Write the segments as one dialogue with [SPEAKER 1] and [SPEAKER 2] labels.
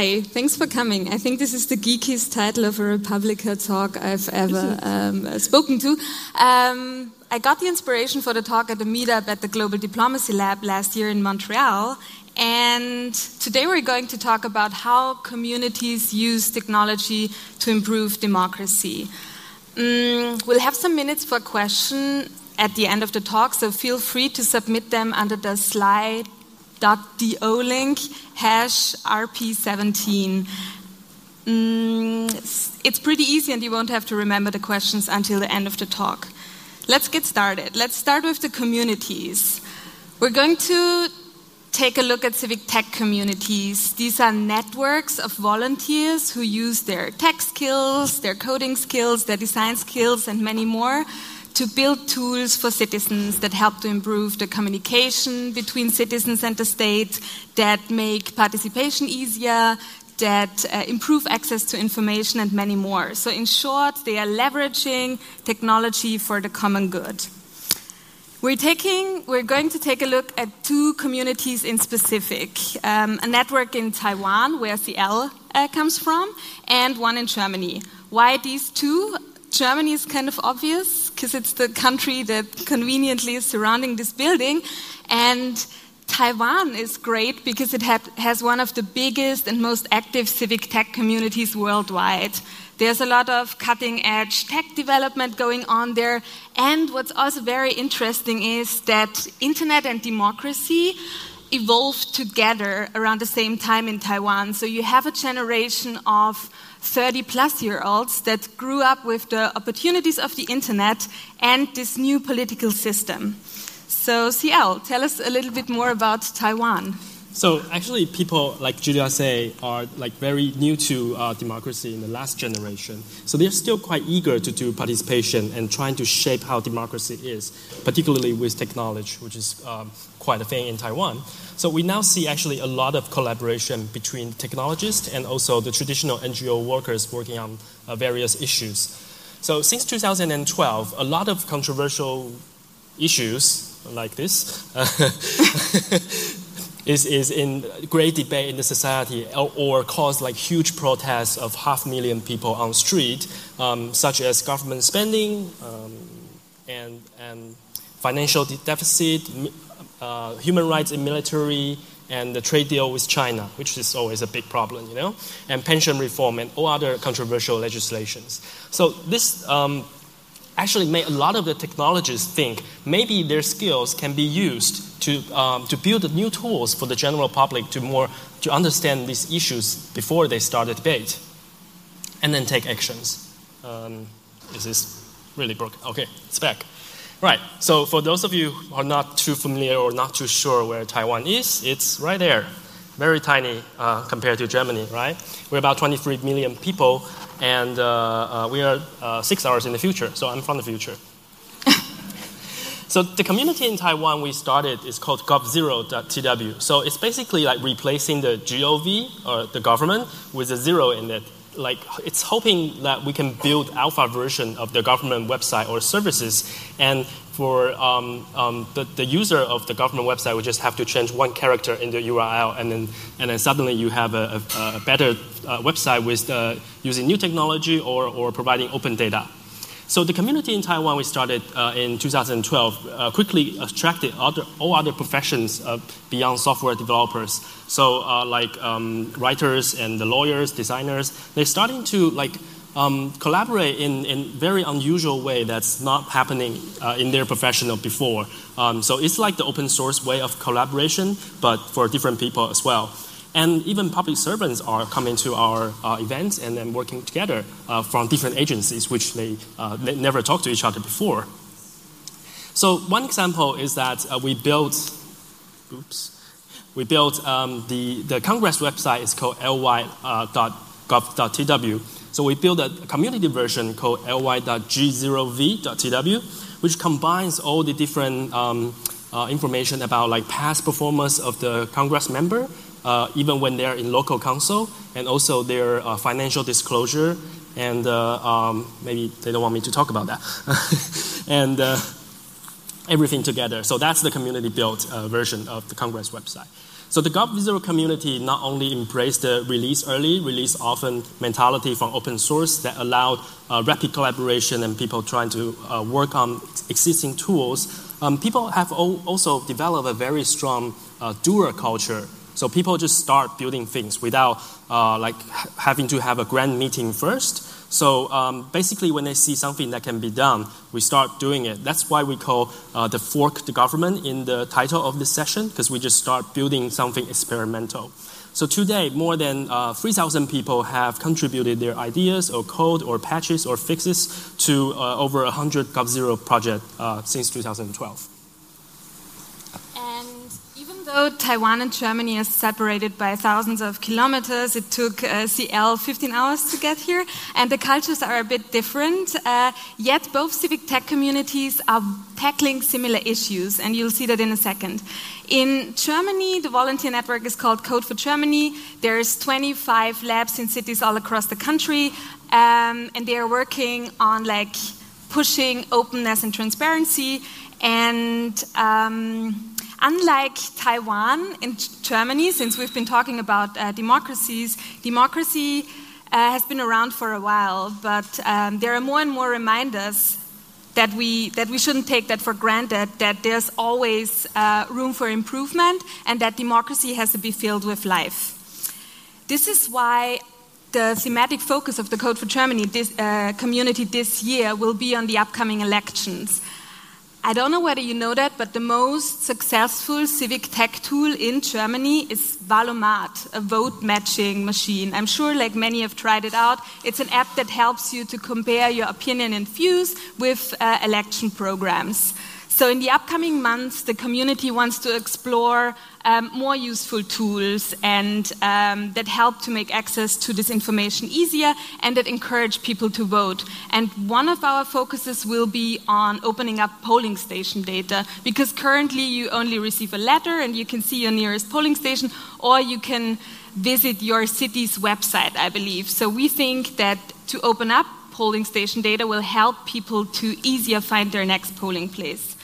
[SPEAKER 1] Hi, thanks for coming. I think this is the geekiest title of a Republica talk I've ever um, spoken to. Um, I got the inspiration for the talk at a meetup at the Global Diplomacy Lab last year in Montreal. And today we're going to talk about how communities use technology to improve democracy. Um, we'll have some minutes for question at the end of the talk, so feel free to submit them under the slide .do link hash rp17. Mm, it's pretty easy and you won't have to remember the questions until the end of the talk. Let's get started. Let's start with the communities. We're going to take a look at civic tech communities. These are networks of volunteers who use their tech skills, their coding skills, their design skills, and many more to build tools for citizens that help to improve the communication between citizens and the state, that make participation easier, that uh, improve access to information, and many more. So, in short, they are leveraging technology for the common good. We're, taking, we're going to take a look at two communities in specific um, a network in Taiwan, where CL uh, comes from, and one in Germany. Why these two? Germany is kind of obvious because it's the country that conveniently is surrounding this building. And Taiwan is great because it has one of the biggest and most active civic tech communities worldwide. There's a lot of cutting edge tech development going on there. And what's also very interesting is that internet and democracy evolved together around the same time in Taiwan. So you have a generation of 30 plus year olds that grew up with the opportunities of the internet and this new political system. So, CL, tell us a little bit more about Taiwan.
[SPEAKER 2] So actually, people like Julia say are like very new to uh, democracy in the last generation. So they're still quite eager to do participation and trying to shape how democracy is, particularly with technology, which is um, quite a thing in Taiwan. So we now see actually a lot of collaboration between technologists and also the traditional NGO workers working on uh, various issues. So since 2012, a lot of controversial issues like this is, is in great debate in the society or, or cause like huge protests of half million people on street, um, such as government spending um, and, and financial deficit, uh, human rights in military, and the trade deal with China, which is always a big problem, you know, and pension reform and all other controversial legislations. So this um, actually made a lot of the technologists think maybe their skills can be used to, um, to build new tools for the general public to more to understand these issues before they start a debate, and then take actions. Um, is this really broken? Okay, it's back. Right. So for those of you who are not too familiar or not too sure where Taiwan is, it's right there. Very tiny uh, compared to Germany, right? We're about 23 million people, and uh, uh, we are uh, six hours in the future. So I'm from the future. so the community in Taiwan we started is called gov0.tw. So it's basically like replacing the gov or the government with a zero in it like it's hoping that we can build alpha version of the government website or services. And for um, um, the, the user of the government website would just have to change one character in the url and then, and then suddenly you have a, a, a better uh, website with uh, using new technology or, or providing open data so the community in Taiwan we started uh, in 2012 uh, quickly attracted other, all other professions uh, beyond software developers. So uh, like um, writers and the lawyers, designers, they're starting to like um, collaborate in in very unusual way that's not happening uh, in their professional before. Um, so it's like the open source way of collaboration, but for different people as well. And even public servants are coming to our uh, events and then working together uh, from different agencies, which they, uh, they, never talked to each other before. So one example is that uh, we built, oops, we built um, the, the Congress website is called ly.gov.tw. Uh, so we built a community version called ly.g0v.tw, which combines all the different um, uh, information about like past performance of the Congress member even when they're in local council, and also their uh, financial disclosure. And uh, um, maybe they don't want me to talk about that. and uh, everything together. So that's the community built uh, version of the Congress website. So the GovZero community not only embraced the release early, release often mentality from open source that allowed uh, rapid collaboration and people trying to uh, work on existing tools, um, people have also developed a very strong uh, doer culture. So people just start building things without uh, like having to have a grand meeting first. So um, basically, when they see something that can be done, we start doing it. That's why we call uh, the fork the government in the title of this session, because we just start building something experimental. So today, more than uh, 3,000 people have contributed their ideas or code or patches or fixes to uh, over 100 GovZero projects uh, since 2012
[SPEAKER 1] though Taiwan and Germany are separated by thousands of kilometers, it took uh, CL 15 hours to get here, and the cultures are a bit different. Uh, yet both civic tech communities are tackling similar issues, and you'll see that in a second. In Germany, the volunteer network is called Code for Germany. There's 25 labs in cities all across the country, um, and they are working on like pushing openness and transparency and. Um, Unlike Taiwan and Germany, since we've been talking about uh, democracies, democracy uh, has been around for a while, but um, there are more and more reminders that we, that we shouldn't take that for granted, that there's always uh, room for improvement, and that democracy has to be filled with life. This is why the thematic focus of the Code for Germany this, uh, community this year will be on the upcoming elections. I don't know whether you know that, but the most successful civic tech tool in Germany is Wahl-O-Mat, a vote matching machine. I'm sure like many have tried it out. It's an app that helps you to compare your opinion and views with uh, election programs. So, in the upcoming months, the community wants to explore um, more useful tools and um, that help to make access to this information easier and that encourage people to vote. And one of our focuses will be on opening up polling station data because currently you only receive a letter and you can see your nearest polling station or you can visit your city's website, I believe. So, we think that to open up polling station data will help people to easier find their next polling place.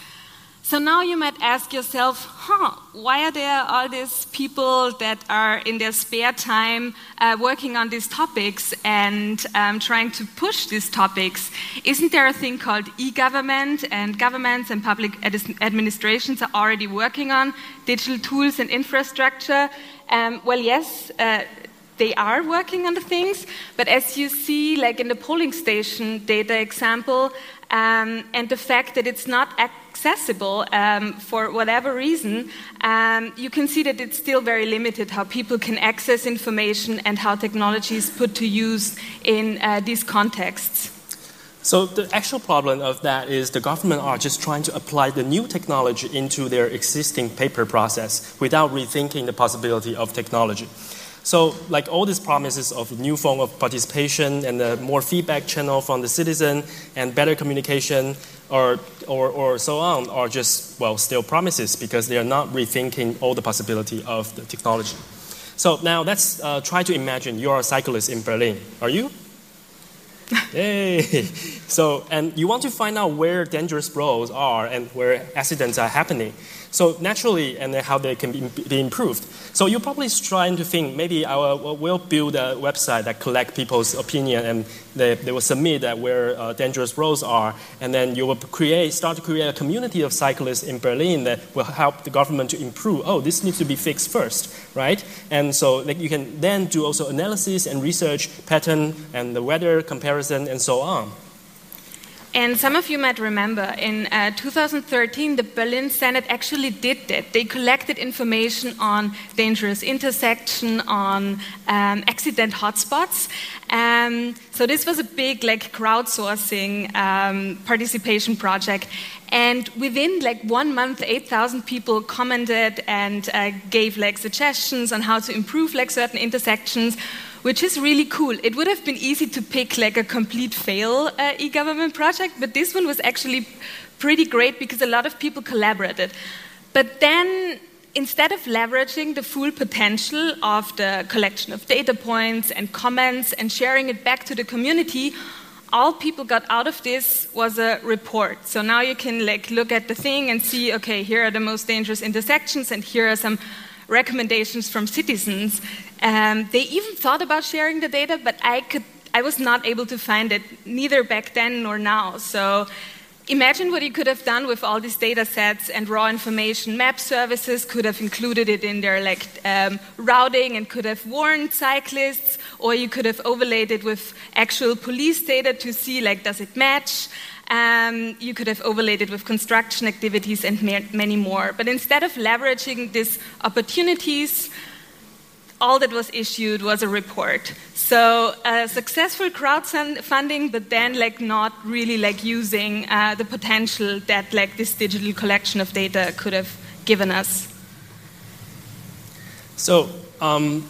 [SPEAKER 1] So now you might ask yourself, huh, why are there all these people that are in their spare time uh, working on these topics and um, trying to push these topics? Isn't there a thing called e government? And governments and public ad administrations are already working on digital tools and infrastructure. Um, well, yes. Uh, they are working on the things, but as you see, like in the polling station data example, um, and the fact that it's not accessible um, for whatever reason, um, you can see that it's still very limited how people can access information and how technology is put to use in uh, these contexts.
[SPEAKER 2] So the actual problem of that is the government are just trying to apply the new technology into their existing paper process without rethinking the possibility of technology. So, like all these promises of new form of participation and a more feedback channel from the citizen and better communication or, or, or so on are just, well, still promises because they are not rethinking all the possibility of the technology. So now let's uh, try to imagine you're a cyclist in Berlin. Are you? Yay! So, and you want to find out where dangerous roads are and where accidents are happening. So naturally, and how they can be, be improved. So you're probably trying to think maybe I will build a website that collect people's opinion and they, they will submit that where uh, dangerous roads are, and then you will create start to create a community of cyclists in Berlin that will help the government to improve. Oh, this needs to be fixed first, right? And so like, you can then do also analysis and research pattern and the weather comparison and so on.
[SPEAKER 1] And some of you might remember in uh, 2013, the Berlin Senate actually did that. They collected information on dangerous intersection, on um, accident hotspots. Um, so this was a big, like, crowdsourcing um, participation project. And within like one month, 8,000 people commented and uh, gave like suggestions on how to improve like certain intersections which is really cool. It would have been easy to pick like a complete fail uh, e-government project, but this one was actually pretty great because a lot of people collaborated. But then instead of leveraging the full potential of the collection of data points and comments and sharing it back to the community, all people got out of this was a report. So now you can like look at the thing and see, okay, here are the most dangerous intersections, and here are some recommendations from citizens. Um, they even thought about sharing the data, but I could, I was not able to find it, neither back then nor now. So Imagine what you could have done with all these data sets and raw information. Map services could have included it in their like um, routing and could have warned cyclists, or you could have overlaid it with actual police data to see like does it match. Um, you could have overlaid it with construction activities and many more. But instead of leveraging these opportunities, all that was issued was a report. So uh, successful crowdfunding, but then like not really like using uh, the potential that like this digital collection of data could have given us.
[SPEAKER 2] So. Um,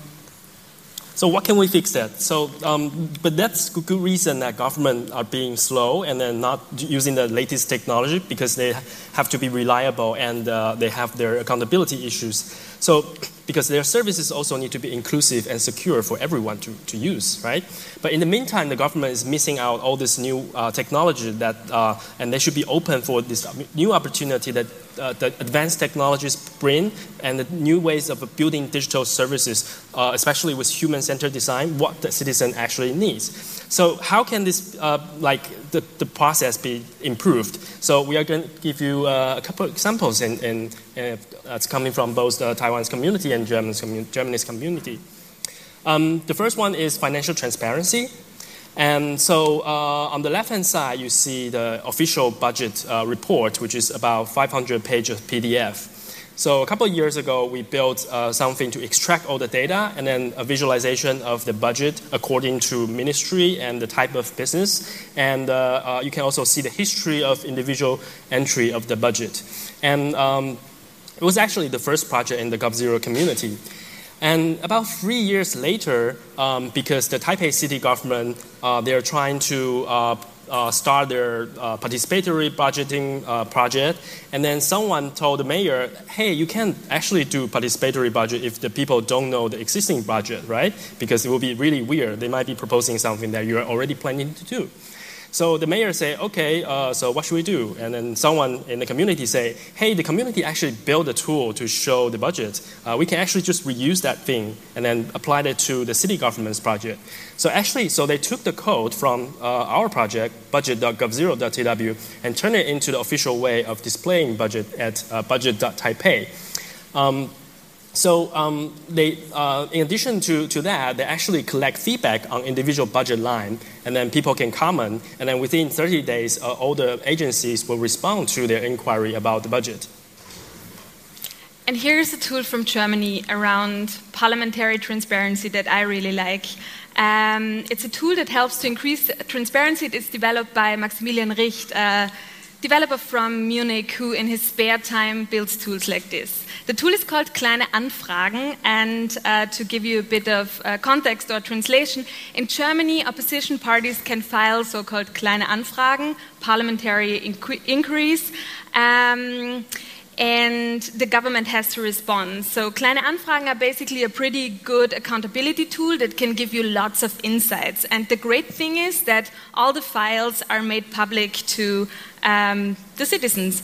[SPEAKER 2] so what can we fix that? So, um, but that's good reason that government are being slow and then not using the latest technology because they have to be reliable and uh, they have their accountability issues. So because their services also need to be inclusive and secure for everyone to, to use, right? But in the meantime, the government is missing out all this new uh, technology that, uh, and they should be open for this new opportunity that uh, the advanced technologies bring and the new ways of building digital services, uh, especially with human-centered design, what the citizen actually needs. So how can this, uh, like, the, the process be improved? So we are going to give you uh, a couple of examples, and, and uh, it's coming from both the Taiwan's community and German's, commun- Germany's community. Um, the first one is financial transparency. And so uh, on the left-hand side, you see the official budget uh, report, which is about 500 pages of PDF. So a couple of years ago, we built uh, something to extract all the data and then a visualization of the budget according to ministry and the type of business. And uh, uh, you can also see the history of individual entry of the budget. And um, it was actually the first project in the GovZero community. And about three years later, um, because the Taipei city government, uh, they are trying to uh, uh, start their uh, participatory budgeting uh, project, and then someone told the mayor, "Hey, you can't actually do participatory budget if the people don't know the existing budget, right? Because it will be really weird. They might be proposing something that you are already planning to do." So the mayor say, okay, uh, so what should we do? And then someone in the community say, hey, the community actually built a tool to show the budget. Uh, we can actually just reuse that thing and then apply it to the city government's project. So actually, so they took the code from uh, our project, budget.govzero.tw, and turned it into the official way of displaying budget at uh, budget.taipei. Um, so um, they, uh, in addition to, to that, they actually collect feedback on individual budget line, and then people can comment, and then within 30 days, uh, all the agencies will respond to their inquiry about the budget.
[SPEAKER 1] And here's a tool from Germany around parliamentary transparency that I really like. Um, it's a tool that helps to increase transparency. It's developed by Maximilian Richt, a developer from Munich, who in his spare time builds tools like this. The tool is called Kleine Anfragen, and uh, to give you a bit of uh, context or translation, in Germany, opposition parties can file so called Kleine Anfragen, parliamentary inqu inquiries. Um, and the government has to respond. So, Kleine Anfragen are basically a pretty good accountability tool that can give you lots of insights. And the great thing is that all the files are made public to um, the citizens.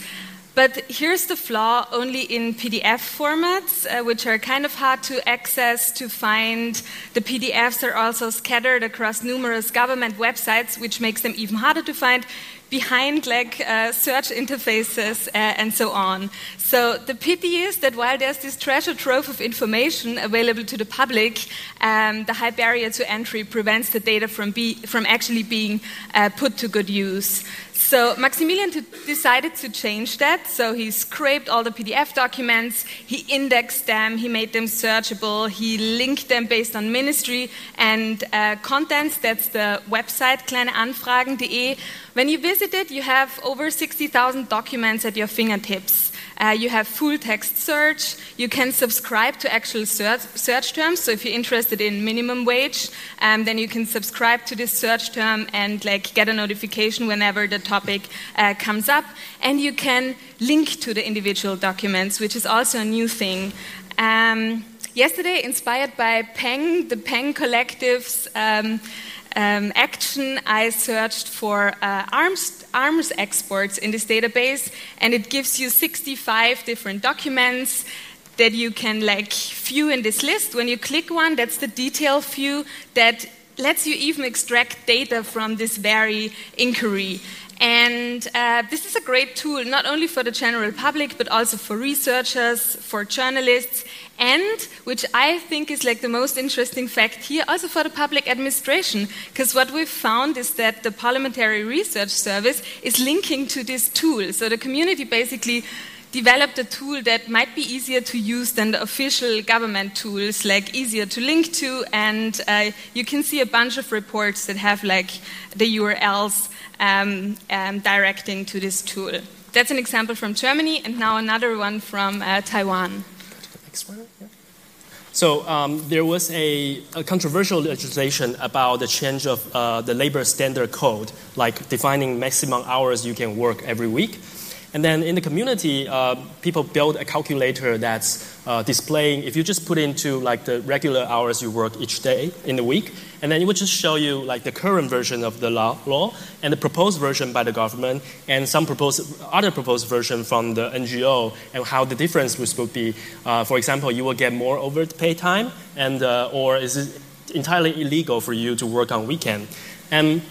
[SPEAKER 1] But here's the flaw only in PDF formats, uh, which are kind of hard to access, to find. The PDFs are also scattered across numerous government websites, which makes them even harder to find behind like uh, search interfaces uh, and so on. So the pity is that while there's this treasure trove of information available to the public, um, the high barrier to entry prevents the data from, be, from actually being uh, put to good use. So Maximilian decided to change that. So he scraped all the PDF documents, he indexed them, he made them searchable, he linked them based on ministry and uh, contents. That's the website kleineanfragen.de. When you visit it, you have over 60,000 documents at your fingertips. Uh, you have full text search. You can subscribe to actual search, search terms. So if you're interested in minimum wage, um, then you can subscribe to this search term and like get a notification whenever the topic uh, comes up. And you can link to the individual documents, which is also a new thing. Um, yesterday, inspired by Peng, the Peng Collective's. Um, um, action, I searched for uh, arms, arms exports in this database, and it gives you 65 different documents that you can like view in this list. When you click one, that's the detail view that lets you even extract data from this very inquiry. And uh, this is a great tool, not only for the general public, but also for researchers, for journalists, and which I think is like the most interesting fact here, also for the public administration. Because what we've found is that the Parliamentary Research Service is linking to this tool. So the community basically developed a tool that might be easier to use than the official government tools, like easier to link to, and uh, you can see a bunch of reports that have like the URLs um, um, directing to this tool. That's an example from Germany, and now another one from uh, Taiwan.
[SPEAKER 2] So um, there was a, a, controversial legislation about the change of uh, the labor standard code, like defining maximum hours you can work every week. And then in the community, uh, people build a calculator that's uh, displaying, if you just put into like the regular hours you work each day in the week, and then it would just show you like the current version of the law, law and the proposed version by the government and some proposed, other proposed version from the NGO and how the difference would be. Uh, for example, you will get more overpay time, and uh, or is it entirely illegal for you to work on weekend? And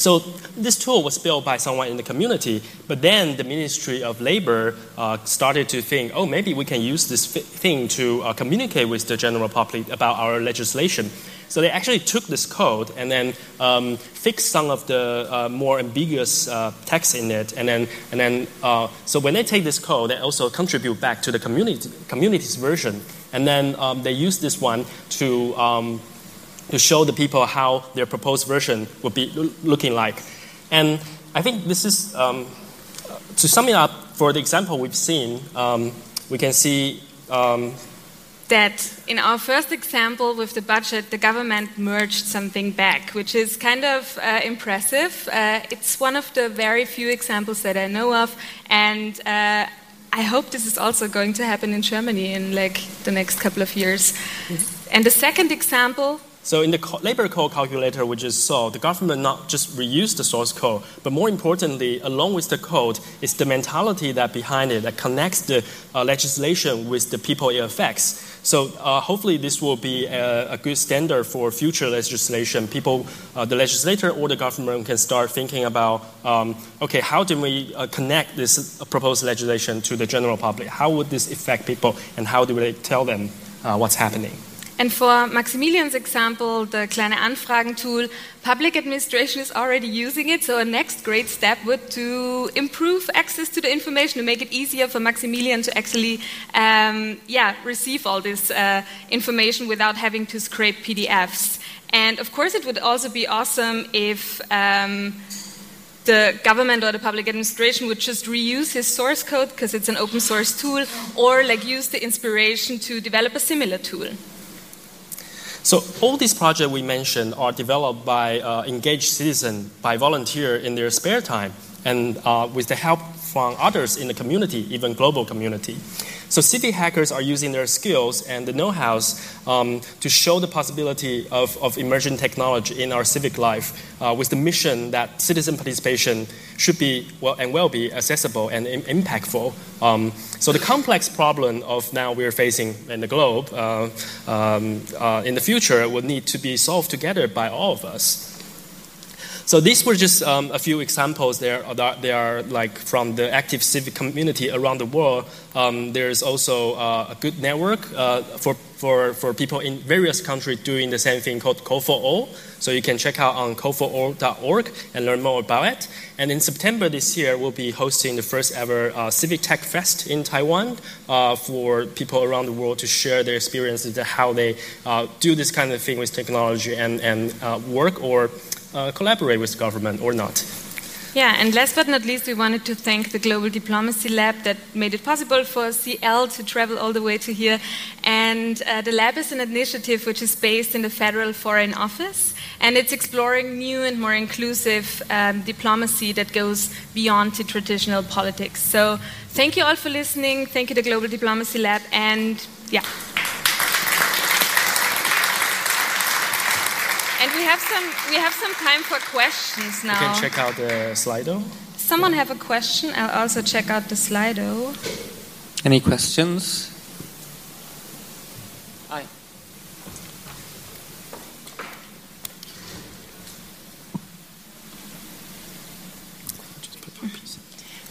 [SPEAKER 2] so this tool was built by someone in the community, but then the Ministry of Labor uh, started to think, oh, maybe we can use this thing to uh, communicate with the general public about our legislation. So they actually took this code and then um, fixed some of the uh, more ambiguous uh, text in it, and then and then uh, so when they take this code, they also contribute back to the community community's version, and then um, they use this one to um, to show the people how their proposed version would be looking like. And I think this is, um, to sum it up, for the example we've seen, um, we can see um,
[SPEAKER 1] that in our first example with the budget, the government merged something back, which is kind of uh, impressive. Uh, it's one of the very few examples that I know of, and uh, I hope this is also going to happen in Germany in like the next couple of years. Mm -hmm. And the second example
[SPEAKER 2] so in the labor code calculator we just saw, the government not just reused the source code, but more importantly, along with the code, is the mentality that behind it that connects the uh, legislation with the people it affects. So uh, hopefully this will be a, a, good standard for future legislation. People, uh, the legislator or the government can start thinking about, um, okay, how do we uh, connect this proposed legislation to the general public? How would this affect people, and how do we tell them uh, what's happening?
[SPEAKER 1] And for Maximilian's example, the Kleine Anfragen tool, public administration is already using it. So a next great step would to improve access to the information to make it easier for Maximilian to actually, um, yeah, receive all this uh, information without having to scrape PDFs. And of course, it would also be awesome if. Um, the government or the public administration would just reuse his source code because it's an open source tool, or like use the inspiration to develop a similar tool.
[SPEAKER 2] So all these projects we mentioned are developed by uh, engaged citizens, by volunteer in their spare time, and uh, with the help from others in the community, even global community. So civic hackers are using their skills and the know-hows um, to show the possibility of, of emerging technology in our civic life uh, with the mission that citizen participation should be well and will be accessible and Im- impactful. Um, so the complex problem of now we're facing in the globe uh, um, uh, in the future will need to be solved together by all of us. So these were just um, a few examples there. They are like from the active civic community around the world. Um, there's also uh, a good network uh, for, for, for people in various countries doing the same thing called All. So you can check out on code4all.org and learn more about it. And in September this year, we'll be hosting the first ever uh, Civic Tech Fest in Taiwan uh, for people around the world to share their experiences how they uh, do this kind of thing with technology and, and uh, work or uh, collaborate with government or not.
[SPEAKER 1] Yeah, and last but not least, we wanted to thank the Global Diplomacy Lab that made it possible for CL to travel all the way to here. And uh, the lab is an initiative which is based in the Federal Foreign Office, and it's exploring new and more inclusive um, diplomacy that goes beyond the traditional politics. So, thank you all for listening. Thank you, the Global Diplomacy Lab, and yeah. We have some we have some time for questions now.
[SPEAKER 2] You can check out the Slido.
[SPEAKER 1] Someone have a question? I'll also check out the Slido.
[SPEAKER 3] Any questions? Hi.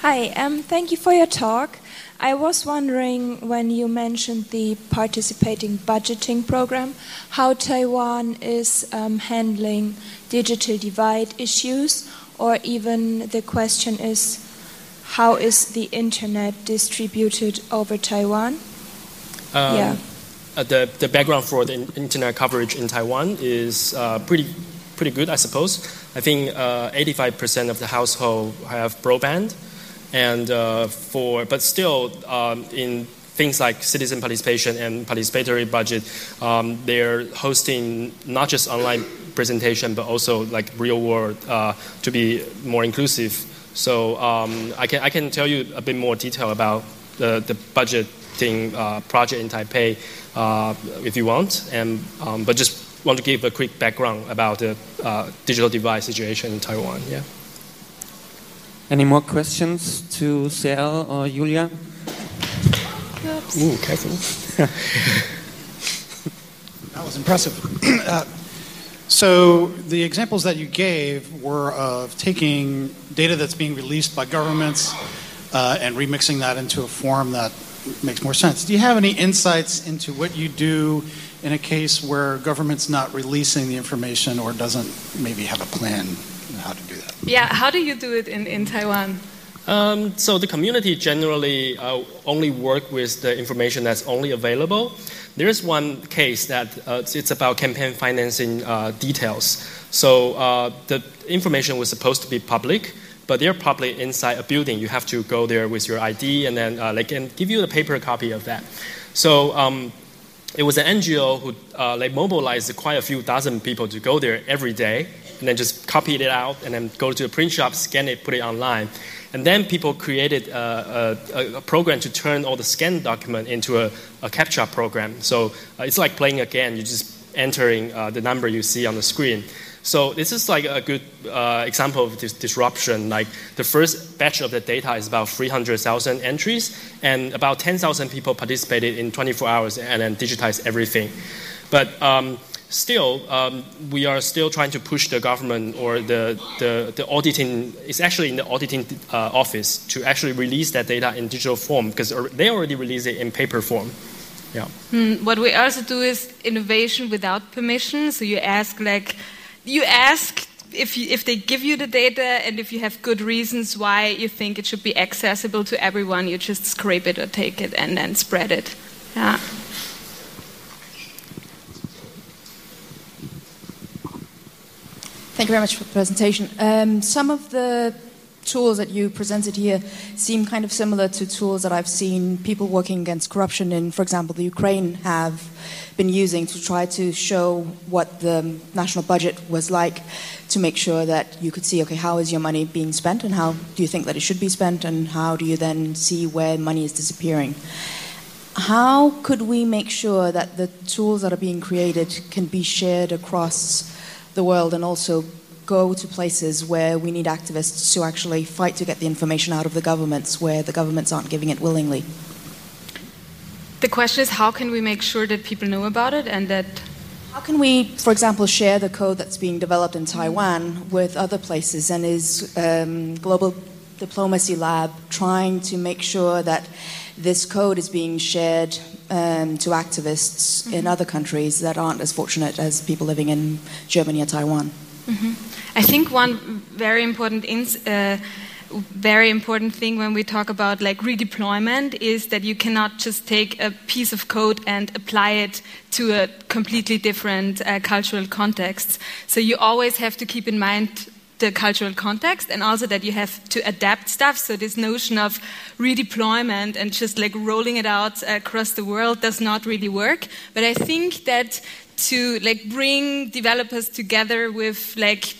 [SPEAKER 4] Hi, um, thank you for your talk. I was wondering when you mentioned the participating budgeting program, how Taiwan is um, handling digital divide issues, or even the question is how is the internet distributed over Taiwan?
[SPEAKER 2] Um,
[SPEAKER 4] yeah.
[SPEAKER 2] Uh, the, the background for the internet coverage in Taiwan is uh, pretty pretty good, I suppose. I think uh, 85% of the household have broadband, and uh, for but still um, in things like citizen participation and participatory budget, um, they're hosting not just online presentation but also like real world uh, to be more inclusive. So um, I can I can tell you a bit more detail about the the budgeting uh, project in Taipei uh, if you want, and um, but just want to give a quick background about the uh, digital divide situation in Taiwan. Yeah.
[SPEAKER 3] Any more questions to CL or Julia?
[SPEAKER 2] Ooh, careful.
[SPEAKER 5] That was impressive. uh, so the examples that you gave were of taking data that's being released by governments uh, and remixing that into a form that makes more sense. Do you have any insights into what you do in a case where government's not releasing the information or doesn't maybe have a plan on how to do that?
[SPEAKER 1] Yeah, how do you do it in, in Taiwan?
[SPEAKER 2] Um, so the community generally uh, only work with the information that's only available. There's one case that uh, it's about campaign financing uh, details. So uh, the information was supposed to be public, but they're probably inside a building. You have to go there with your ID, and then uh, they can give you a paper copy of that. So um, it was an NGO who uh, like mobilized quite a few dozen people to go there every day, and then just copied it out, and then go to a print shop, scan it, put it online. And then people created a, a, program to turn all the scanned document into a, a captcha program. So uh, it's like playing a game. You're just entering uh, the number you see on the screen. So this is like a good uh, example of this disruption. Like the first batch of the data is about 300,000 entries, and about 10,000 people participated in 24 hours and then digitized everything. But um, still, um, we are still trying to push the government or the, the, the auditing, it's actually in the auditing uh, office to actually release that data in digital form because they already release it in paper form. Yeah.
[SPEAKER 1] Hmm, what we also do is innovation without permission. So you ask, like, you ask if, you, if they give you the data and if you have good reasons why you think it should be accessible to everyone, you just scrape it or take it and then spread it. Yeah.
[SPEAKER 6] Thank you very much for the presentation. Um, some of the tools that you presented here seem kind of similar to tools that I've seen people working against corruption in, for example, the Ukraine have been using to try to show what the national budget was like to make sure that you could see, okay, how is your money being spent and how do you think that it should be spent and how do you then see where money is disappearing? How could we make sure that the tools that are being created can be shared across the world and also go to places where we need activists to actually fight to get the information out of the governments where the governments aren't giving it willingly.
[SPEAKER 1] The question is how can we make sure that people know about it and that.
[SPEAKER 6] How can we, for example, share the code that's being developed in Taiwan with other places? And is um, Global Diplomacy Lab trying to make sure that this code is being shared um, to activists mm-hmm. in other countries that aren't as fortunate as people living in Germany or Taiwan?
[SPEAKER 1] Mm-hmm. I think one very important ins- uh, very important thing when we talk about like redeployment is that you cannot just take a piece of code and apply it to a completely different uh, cultural context. So you always have to keep in mind the cultural context and also that you have to adapt stuff. So this notion of redeployment and just like rolling it out across the world does not really work. But I think that to like bring developers together with like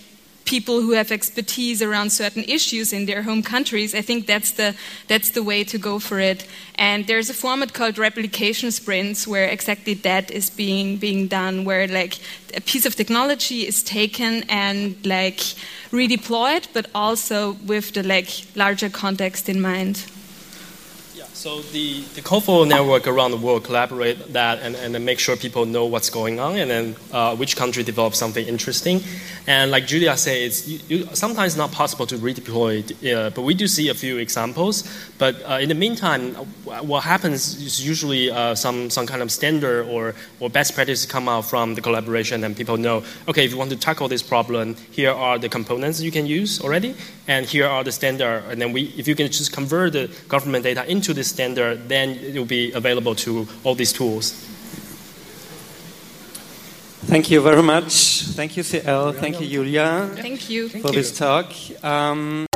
[SPEAKER 1] people who have expertise around certain issues in their home countries. I think that's the that's the way to go for it. And there's a format called replication sprints where exactly that is being being done, where like a piece of technology is taken and like redeployed, but also with the like larger context in mind.
[SPEAKER 2] So the, the COFO network around the world collaborate that and, and make sure people know what's going on and then uh, which country develops something interesting. And like Julia said, it's you, you, sometimes not possible to redeploy, uh, but we do see a few examples. But uh, in the meantime, what happens is usually uh, some, some kind of standard or, or best practice come out from the collaboration and people know, okay, if you want to tackle this problem, here are the components you can use already, and here are the standard. And then we, if you can just convert the government data into this standard, then it will be available to all these tools.
[SPEAKER 3] Thank you very much. Thank you, CL. Thank you, Julia.
[SPEAKER 1] Thank you.
[SPEAKER 3] for this talk. Um,